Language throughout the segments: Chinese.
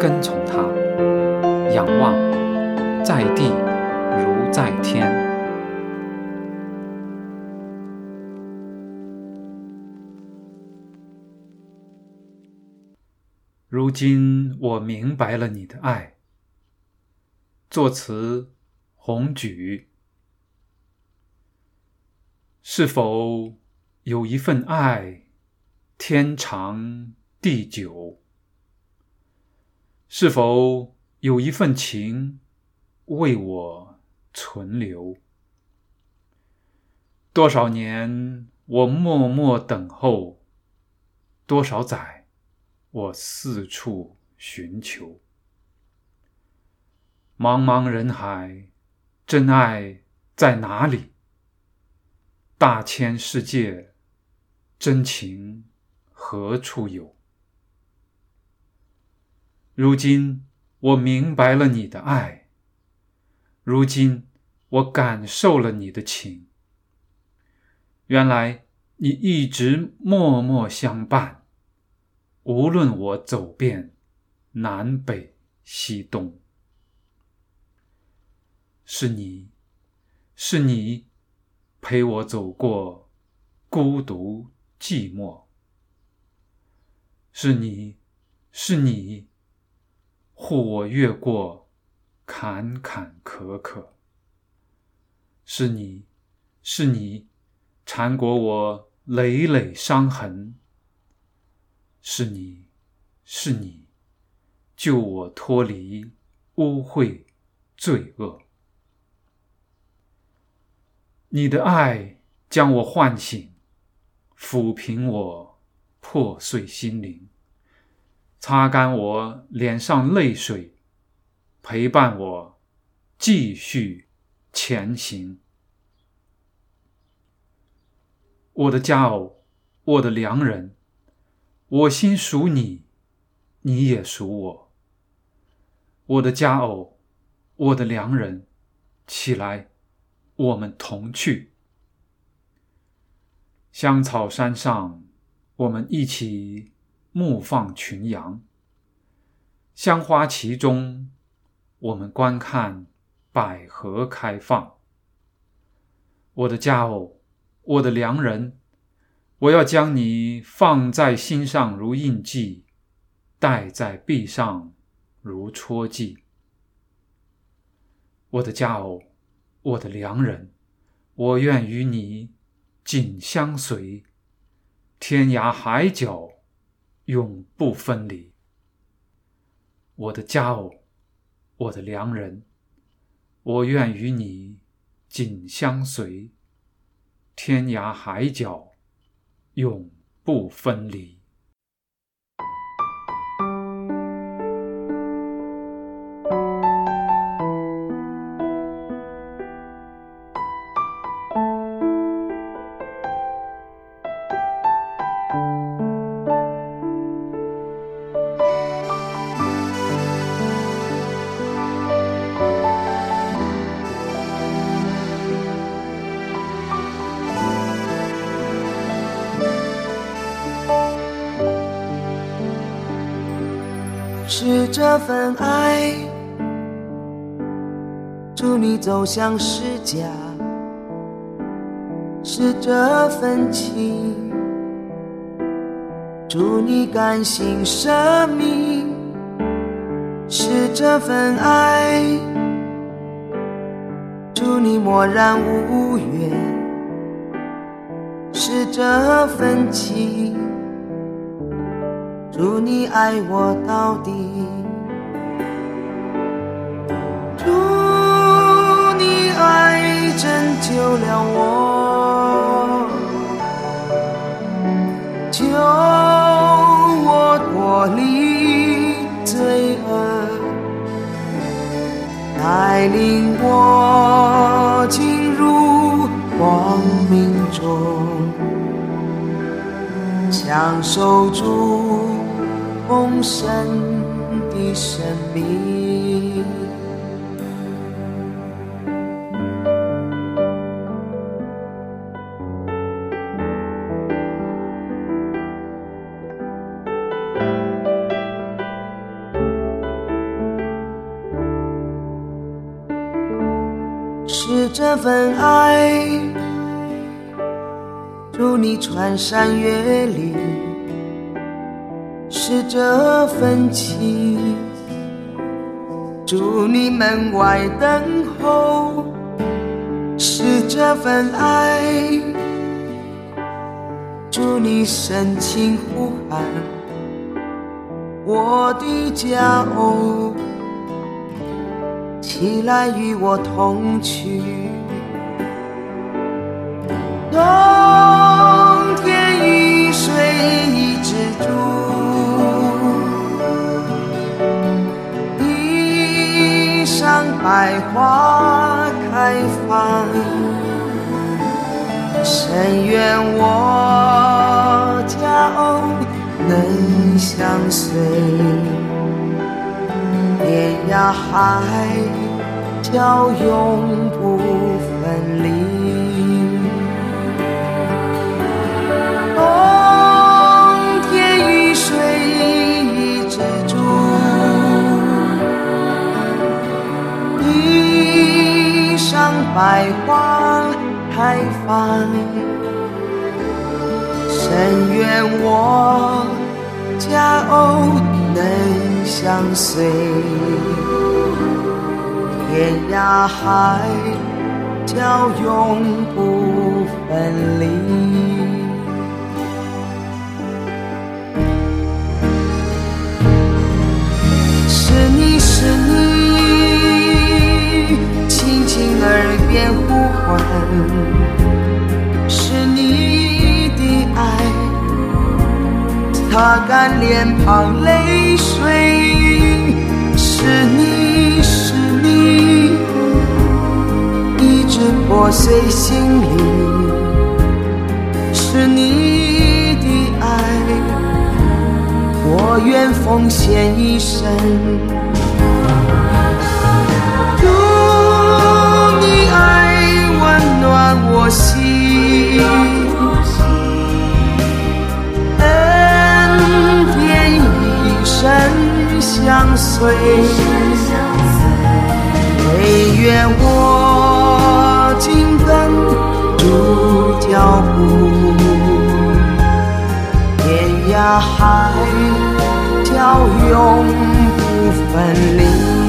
跟从他，仰望在地如在天。如今我明白了你的爱。作词：红举。是否有一份爱，天长地久？是否有一份情，为我存留？多少年我默默等候，多少载我四处寻求。茫茫人海，真爱在哪里？大千世界，真情何处有？如今我明白了你的爱，如今我感受了你的情。原来你一直默默相伴，无论我走遍南北西东，是你，是你。陪我走过孤独寂寞，是你，是你护我越过坎坎坷坷，是你，是你缠裹我累累伤痕，是你，是你救我脱离污秽罪恶。你的爱将我唤醒，抚平我破碎心灵，擦干我脸上泪水，陪伴我继续前行。我的佳偶，我的良人，我心属你，你也属我。我的佳偶，我的良人，起来。我们同去香草山上，我们一起牧放群羊；香花其中，我们观看百合开放。我的佳偶，我的良人，我要将你放在心上如印记，戴在臂上如戳记。我的佳偶。我的良人，我愿与你紧相随，天涯海角永不分离。我的佳偶，我的良人，我愿与你紧相随，天涯海角永不分离。这份爱，祝你走向世家；是这份情，祝你甘心舍命；是这份爱，祝你默然无怨；是这份情。祝你爱我到底，祝你爱拯救了我，救我脱离罪恶，带领我进入光明中，享受主丰盛的生命。是这份爱，祝你穿山越岭；是这份情，祝你门外等候；是这份爱，祝你深情呼喊我的家哦。起来与我同去，冬天雨水已止住，百花开放，深愿我将能相随。天涯海角永不分离，百花开放，深愿我佳偶能。相随，天涯海角永不分离。是你是你，边呼唤，是你的爱。擦干脸庞泪水，是你是你，一直破碎心灵，是你的爱，我愿奉献一生。暖我心。恩典一生相随，唯愿我紧跟主脚步，天涯海角永不分离。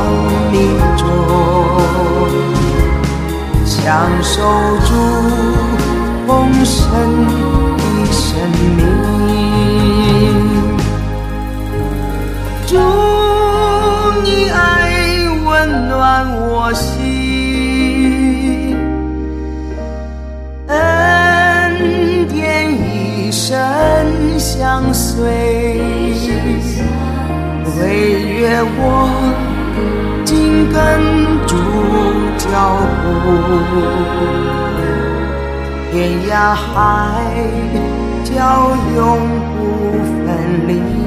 光明中，享受住丰盛的生命。祝你爱温暖我心。恩典一生相随，唯愿我跟住脚步，天涯海角永不分离。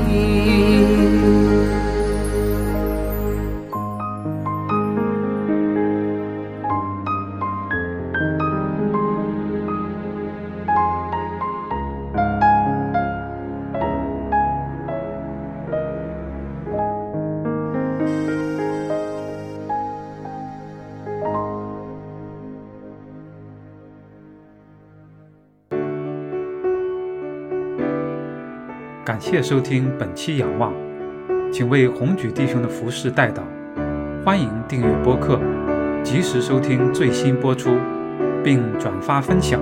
感谢收听本期仰望，请为红举弟兄的服饰代祷。欢迎订阅播客，及时收听最新播出，并转发分享。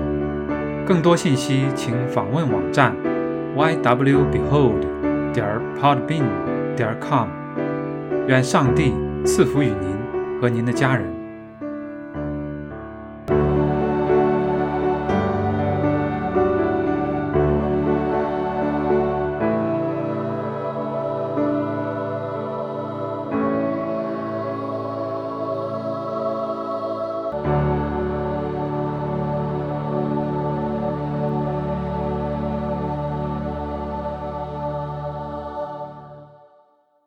更多信息请访问网站 ywbehold 点 podbean 点 com。愿上帝赐福于您和您的家人。